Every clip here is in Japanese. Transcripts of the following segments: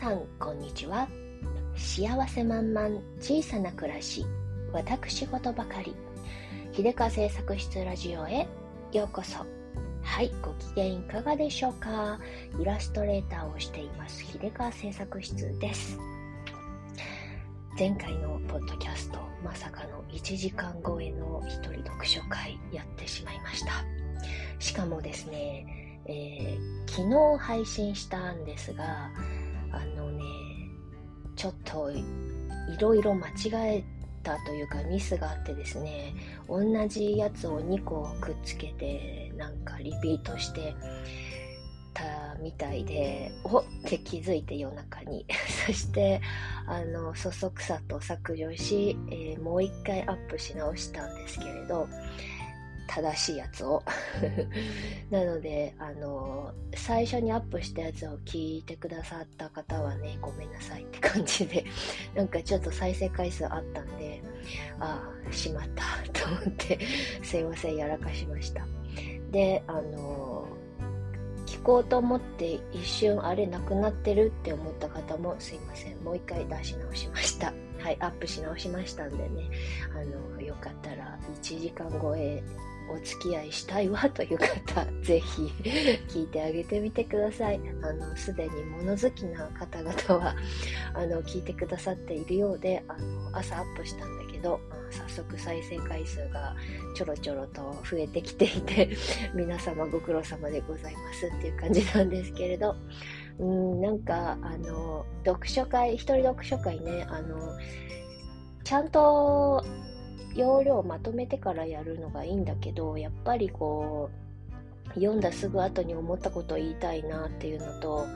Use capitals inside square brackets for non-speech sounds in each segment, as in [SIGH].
さんこんにちは。幸せ満々小さな暮らし。私事ばかり。秀川製作室ラジオへようこそ。はいご機嫌いかがでしょうか。イラストレーターをしています秀川製作室です。前回のポッドキャストまさかの1時間超えの一人読書会やってしまいました。しかもですね、えー、昨日配信したんですがあのねちょっといろいろ間違えたというかミスがあってですね同じやつを2個くっつけてなんかリピートしてたみたいでおって気づいて夜中に。[LAUGHS] そしてあのそそくさと削除し、えー、もう一回アップし直したんですけれど正しいやつを。なのであの最初にアップしたやつを聞いてくださった方はねごめんなさいって感じでなんかちょっと再生回数あったんでああしまったと思ってすいませんやらかしました。であの聞こうと思って一瞬あれなくなってるって思った方もすいません。もう一回出し直しました。はいアップし直しましたんでね。あのよかったら1時間超えお付き合いしたいわという方、[LAUGHS] ぜひ聞いてあげてみてください。あの、すでに物好きな方々は、[LAUGHS] あの、聞いてくださっているようで、あの、朝アップしたんだけど、早速再生回数がちょろちょろと増えてきていて、[LAUGHS] 皆様ご苦労様でございますっていう感じなんですけれど、うん、なんか、あの、読書会、一人読書会ね、あの、ちゃんと要領をまとめてからやるのがいいんだけどやっぱりこう読んだすぐ後に思ったことを言いたいなっていうのと、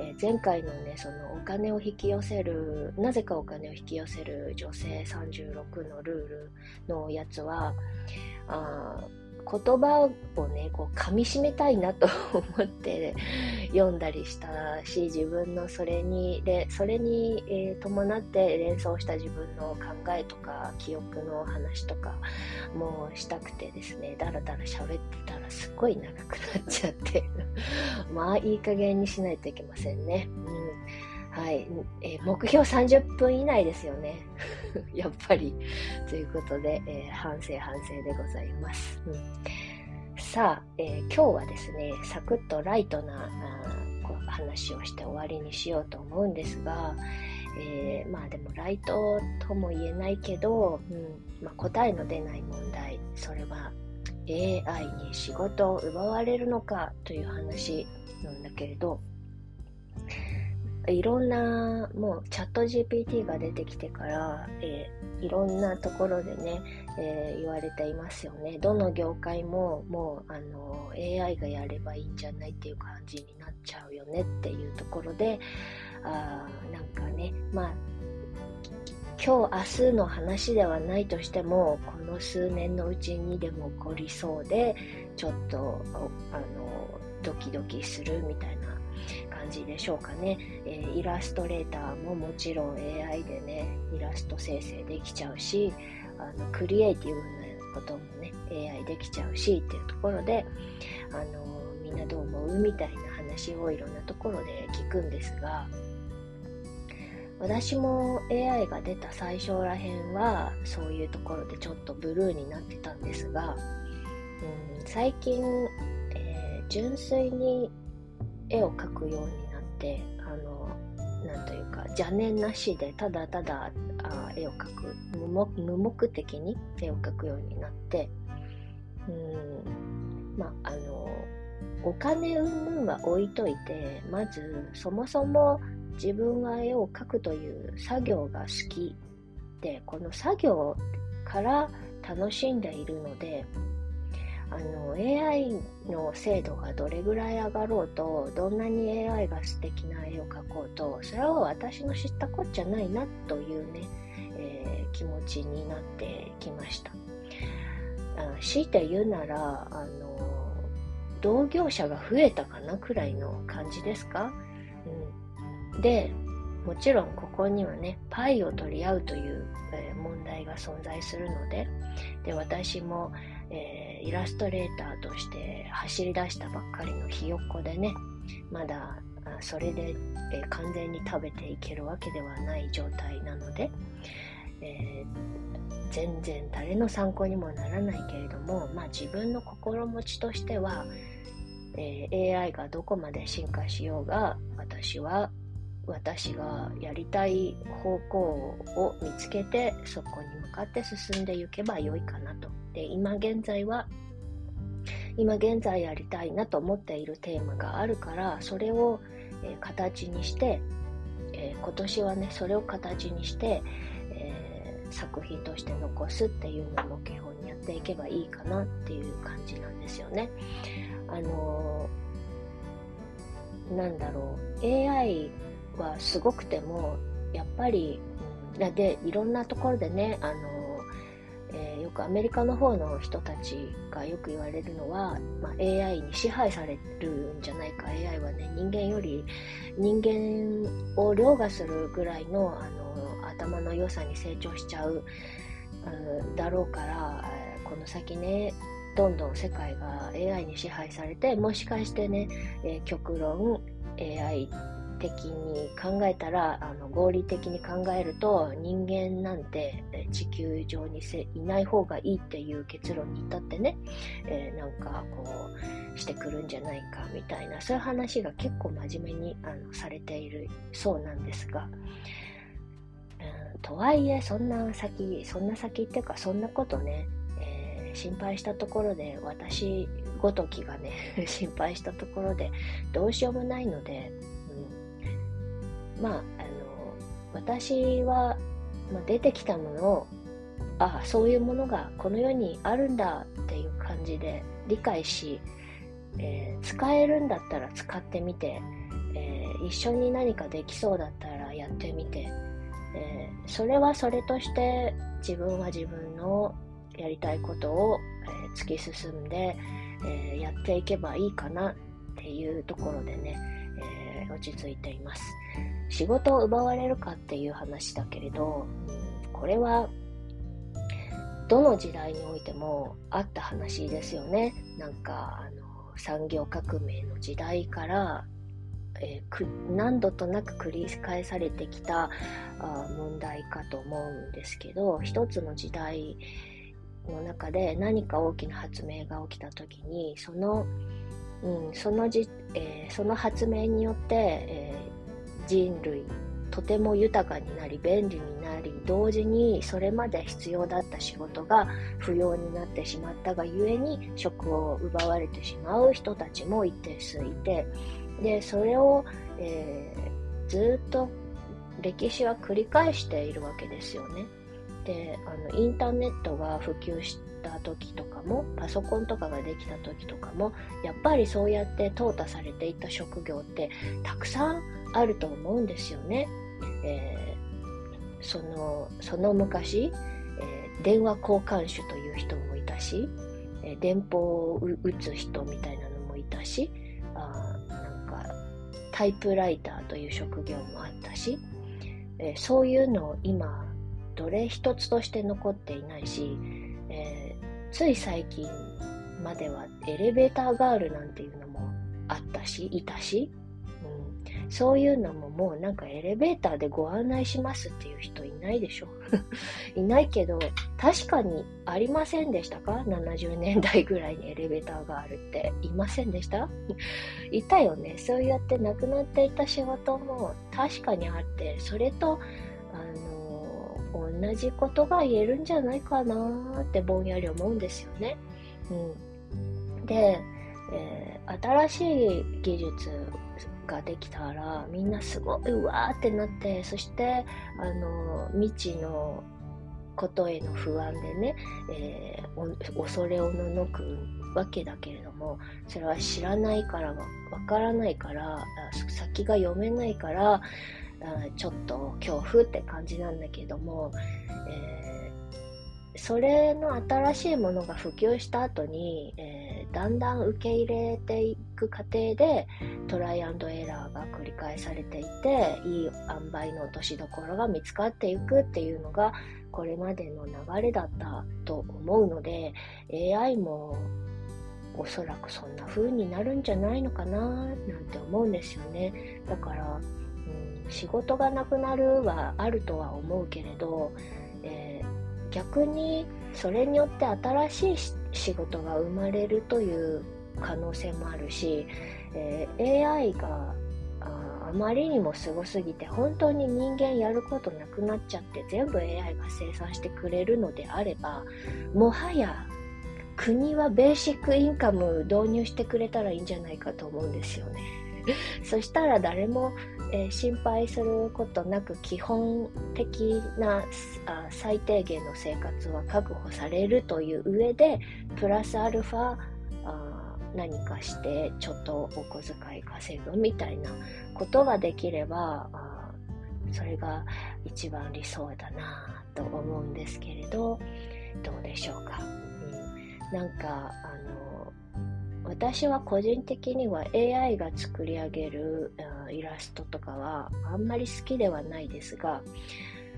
えー、前回のねそのお金を引き寄せるなぜかお金を引き寄せる女性36のルールのやつはあ言葉をねこう噛みしめたいなと [LAUGHS] 思って読んだりしたし自分のそれにでそれに、えー、伴って連想した自分の考えとか記憶の話とかもしたくてですねだらだら喋ってたらすっごい長くなっちゃって [LAUGHS] まあいい加減にしないといけませんね。うんはい、えー、目標30分以内ですよね。[LAUGHS] やっぱり。ということで、えー、反省反省でございます。うん、さあ、えー、今日はですね、サクッとライトな話をして終わりにしようと思うんですが、えまあでもライトとも言えないけど、うんまあ、答えの出ない問題、それは AI に仕事を奪われるのかという話なんだけれど、いろんなもうチャット GPT が出てきてから、えー、いろんなところでね、えー、言われていますよね。どの業界ももうあの AI がやればいいんじゃないっていう感じになっちゃうよねっていうところであなんかねまあ今日明日の話ではないとしてもこの数年のうちにでも起こりそうでちょっとあのドキドキするみたいな。感じでしょうかね、えー、イラストレーターももちろん AI でねイラスト生成できちゃうしあのクリエイティブなこともね AI できちゃうしっていうところであのみんなどう思う？みたいな話をいろんなところで聞くんですが私も AI が出た最初らへんはそういうところでちょっとブルーになってたんですが、うん、最近、えー、純粋に絵を描くようになってあのなんというか邪念なしでただただあ絵を描く無目的に絵を描くようになってうんまああのお金云々は置いといてまずそもそも自分が絵を描くという作業が好きでこの作業から楽しんでいるのであの AI の精度がどれぐらい上がろうとどんなに AI が素敵な絵を描こうとそれは私の知ったこっちゃないなというね、えー、気持ちになってきました。あ強いて言うならあの同業者が増えたかなくらいの感じですか、うん、でもちろんここにはねパイを取り合うという、えー、問題が存在するのでで私もえー、イラストレーターとして走り出したばっかりのひよっこでねまだそれで、えー、完全に食べていけるわけではない状態なので、えー、全然誰の参考にもならないけれども、まあ、自分の心持ちとしては、え、AI がどこまで進化しようが私は私がやりたい方向を見つけてそこに向かって進んでいけばよいかなと。で今現在は今現在やりたいなと思っているテーマがあるからそれを、え、形にして、え、今年はねそれを形にして、えー、作品として残すっていうのを目標にやっていけばいいかなっていう感じなんですよね。あのなんだろう AI はすごくてもやっぱり、でいろんなところでねあの、えー、よくアメリカの方の人たちがよく言われるのは、まあ、AI に支配されるんじゃないか。AI はね人間より人間を凌駕するぐらいのあの頭の良さに成長しちゃう、うん、だろうからこの先ねどんどん世界が AI に支配されてもしかしてね、えー、極論 AI 的に考えたらあの合理的に考えると人間なんて地球上にいない方がいいっていう結論に至ってね、えー、なんかこうしてくるんじゃないかみたいなそういう話が結構真面目にあのされているそうなんですが、うん、とはいえそんな先そんな先っていうかそんなことね、えー、心配したところで私ごときがね [LAUGHS] 心配したところでどうしようもないのでまあ、あの私は、まあ、出てきたものをああそういうものがこの世にあるんだっていう感じで理解し、えー、使えるんだったら使ってみて、えー、一緒に何かできそうだったらやってみて、えー、それはそれとして自分は自分のやりたいことを、え突き進んで、えやっていけばいいかなっていうところでね、落ち着いています。仕事を奪われるかっていう話だけれど、これはどの時代においてもあった話ですよね。なんかあの産業革命の時代から、えー、何度となく繰り返されてきたあ問題かと思うんですけど一つの時代の中で何か大きな発明が起きた時にその,、うんそのじえー、その発明によって、えー人類とても豊かになり便利になり同時にそれまで必要だった仕事が不要になってしまったがゆえに職を奪われてしまう人たちも一定数いてでそれを、えー、ずっと歴史は繰り返しているわけですよね。であのインターネットが普及してた時とかもパソコンとかができた時とかもやっぱりそうやって淘汰されていった職業ってたくさんあると思うんですよね。えー、そのその昔、えー、電話交換手という人もいたし、えー、電報を打つ人みたいなのもいたしあなんかタイプライターという職業もあったし、えそういうのを今どれ一つとして残っていないし、えつい最近まではエレベーターガールなんていうのもあったしいたし。うん。そういうのももうなんかエレベーターでご案内しますっていう人いないでしょ。[LAUGHS] いないけど、確かにありませんでしたか ?70 年代ぐらいにエレベーターがあるって。いませんでした？[LAUGHS] いたよね。そうやって亡くなっていた仕事も確かにあって、それと、あの、同じことが言えるんじゃないかなってぼんやり思うんですよね。うん。で、えー、新しい技術ができたらみんなすごいうわーってなってそしてあの未知のことへの不安でね、えー、恐れおののくわけだけれどもそれは知らないからわからないから先が読めないからちょっと恐怖って感じなんだけども、えー、それの新しいものが普及した後に、えーだんだん受け入れていく過程でトライアンドエラーが繰り返されていていい塩梅の落としどころが見つかっていくっていうのがこれまでの流れだったと思うので AI もおそらくそんな風になるんじゃないのかななんて思うんですよね。だから、うん、仕事がなくなるはあるとは思うけれど、えー、逆にそれによって新しい仕事が生まれるという可能性もあるし、えー、AI があまりにもすごすぎて本当に人間やることなくなっちゃって全部 AI が生産してくれるのであればもはや国はベーシックインカム導入してくれたらいいんじゃないかと思うんですよね。[LAUGHS] そしたら誰も、えー、心配することなく基本的なあ最低限の生活は確保されるという上でプラスアルファあ何かしてちょっとお小遣い稼ぐみたいなことができればあそれが一番理想だなと思うんですけれどどうでしょうか、なんかあの私は個人的には AI が作り上げるイラストとかはあんまり好きではないですが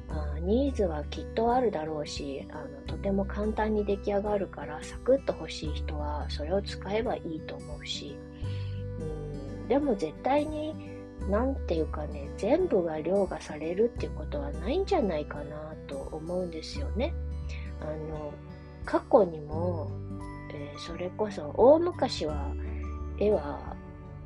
あニーズはきっとあるだろうしあのとても簡単に出来上がるからサクッと欲しい人はそれを使えばいいと思うしうんでも絶対に何ていうかね全部が凌駕されるっていうことはないんじゃないかなと思うんですよね。あの過去にも、えー、それこそ大昔は絵は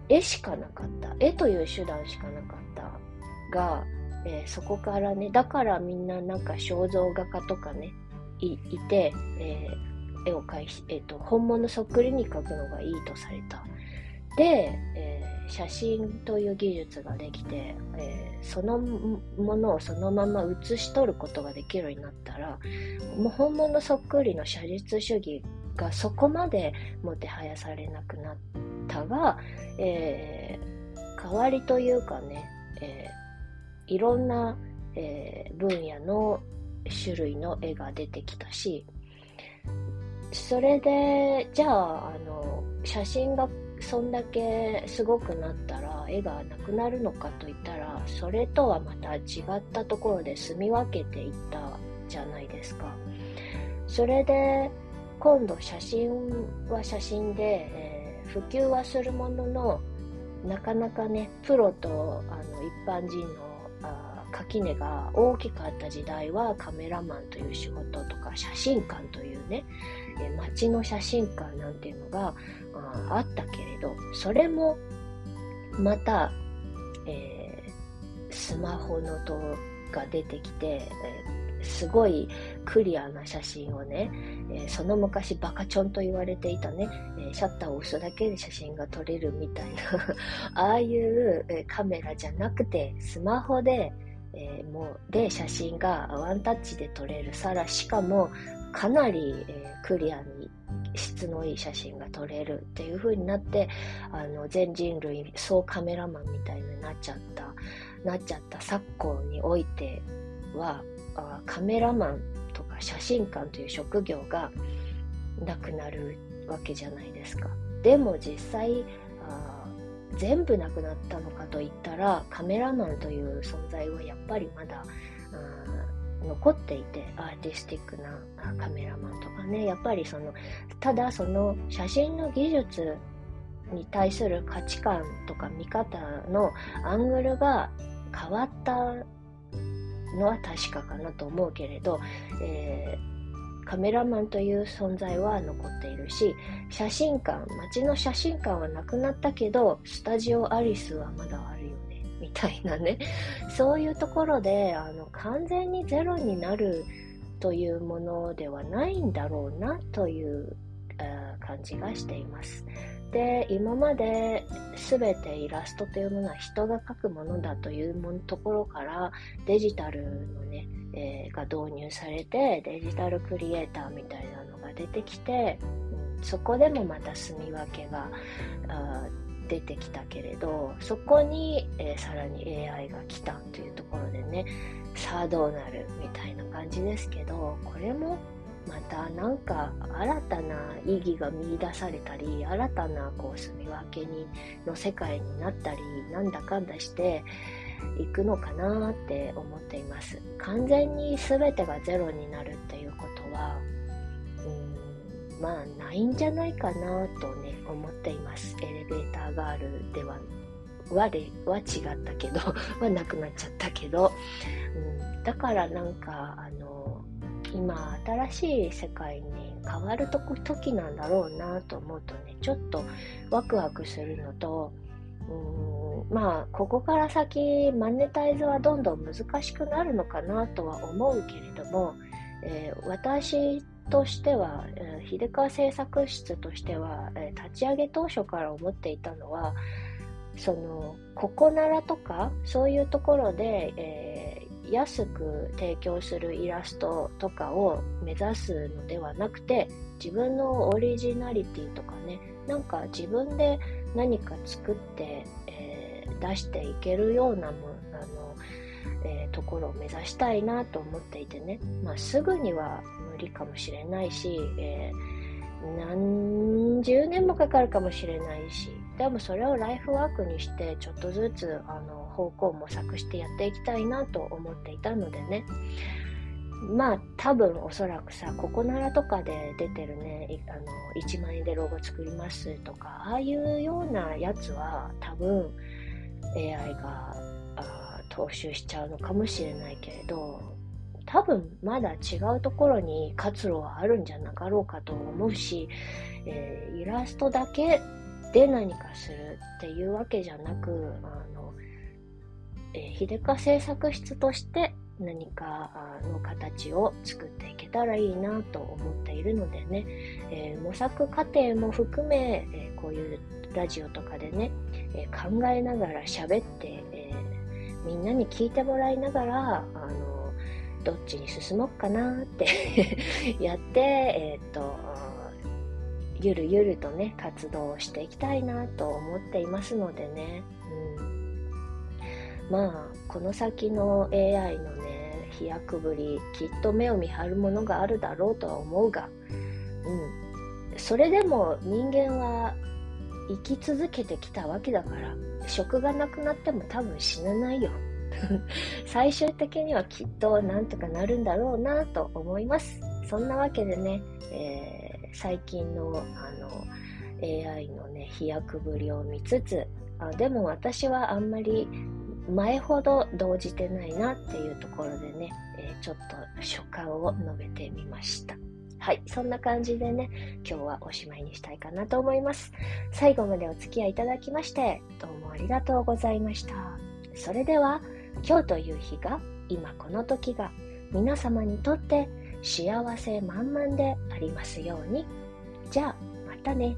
絵しかなかった絵という手段しかなかったがえー、そこからね、だからみんななんか肖像画家とかね、いて、えー、絵を描い、えーと、本物そっくりに描くのがいいとされた。で、えー、写真という技術ができて、えー、そのものをそのまま写し取ることができるようになったら、もう本物そっくりの写実主義がそこまでもてはやされなくなったが、えー、代わりというかね、えーいろんな、えー、分野の種類の絵が出てきたしそれでじゃああの写真がそんだけすごくなったら絵がなくなるのかといったらそれとはまた違ったところで住み分けていったじゃないですか。それで今度写真は写真で、えー、普及はするもののなかなかねプロとあの一般人の垣根が大きかった時代はカメラマンという仕事とか写真館というね、え街の写真館なんていうのがあったけれどそれもまた、えー、スマホのとが出てきて、えー、すごいクリアな写真をね、えー、その昔バカチョンと言われていたね、えシャッターを押すだけで写真が撮れるみたいな [LAUGHS] ああいう、えカメラじゃなくてスマホで、えー、もうで写真がワンタッチで撮れるさらしかもかなり、えー、クリアに質のいい写真が撮れるっていう風になってあの全人類総カメラマンみたいになっちゃったなっちゃった昨今においてはあカメラマンとか写真館という職業がなくなるわけじゃないですか。でも実際あ全部なくなったのかといったらカメラマンという存在はやっぱりまだ残っていてアーティスティックなカメラマンとかね。やっぱりそのただその写真の技術に対する価値観とか見方のアングルが変わったのは確かかなと思うけれど、えーカメラマンという存在は残っているし写真館街の写真館はなくなったけどスタジオアリスはまだあるよ [LAUGHS] みたいなねそういうところであの完全にゼロになるというものではないんだろうなという感じがしています。で今まで全てイラストというものは人が描くものだというところからデジタルのねえー、が導入されてデジタルクリエイターみたいなのが出てきて、そこでもまた住み分けが出てきたけれどそこに、えー、さらに AI が来たというところでねさあどうなるみたいな感じですけどこれもまたなんか新たな意義が見いだされたり新たなこう住み分けにの世界になったりなんだかんだしていくのかなって思っています。完全に全てがゼロになるっていうことはまあないんじゃないかなとね思っています。エレベーターガールでははでは違ったけど [LAUGHS] はなくなっちゃったけど、うん、だからなんかあの今新しい世界に変わると時なんだろうなと思うとねちょっとワクワクするのとうんまあここから先マネタイズはどんどん難しくなるのかなとは思うけれども、えー、私としては、えー、秀川製作室としては、えー、立ち上げ当初から思っていたのはそのここならとかそういうところで、えー、安く提供するイラストとかを目指すのではなくて自分のオリジナリティとかねなんか自分で何か作って、えー、出していけるようなもあの、えー、ところを目指したいなと思っていてね、まあ、すぐには無理かもしれないし、え何十年もかかるかもしれないしでもそれをライフワークにしてちょっとずつあの方向を模索してやっていきたいなと思っていたのでね。まあ多分おそらくさここならとかで出てるねあの1万円でロゴ作りますとかああいうようなやつは多分 AI が踏襲しちゃうのかもしれないけれど多分まだ違うところに活路はあるんじゃなかろうかと思うし、えー、イラストだけで何かするっていうわけじゃなくあの、えー、秀香製作室として何かの形を作っていけたらいいなと思っているのでね、えー、模索過程も含め、えー、こういうラジオとかでね、えー、考えながら喋って、えみんなに聞いてもらいながらあのどっちに進もうかなって [LAUGHS] やって、えっとゆるゆるとね活動をしていきたいなと思っていますのでね、うん、まあこの先の AI のね飛躍ぶりきっと目を見張るものがあるだろうとは思うが、うん、それでも人間は生き続けてきたわけだから職がなくなっても多分死なないよ。[LAUGHS] 最終的にはきっとなんとかなるんだろうなと思いますそんなわけでね、えー、最近のあの AI のね飛躍ぶりを見つつあでも私はあんまり前ほど動じてないなっていうところでね、えー、ちょっと所感を述べてみました。はい、そんな感じでね、今日はおしまいにしたいかなと思います。最後までお付き合いいただきまして、どうもありがとうございました。それでは、今日という日が今この時が皆様にとって幸せ満々でありますようにじゃあまたね。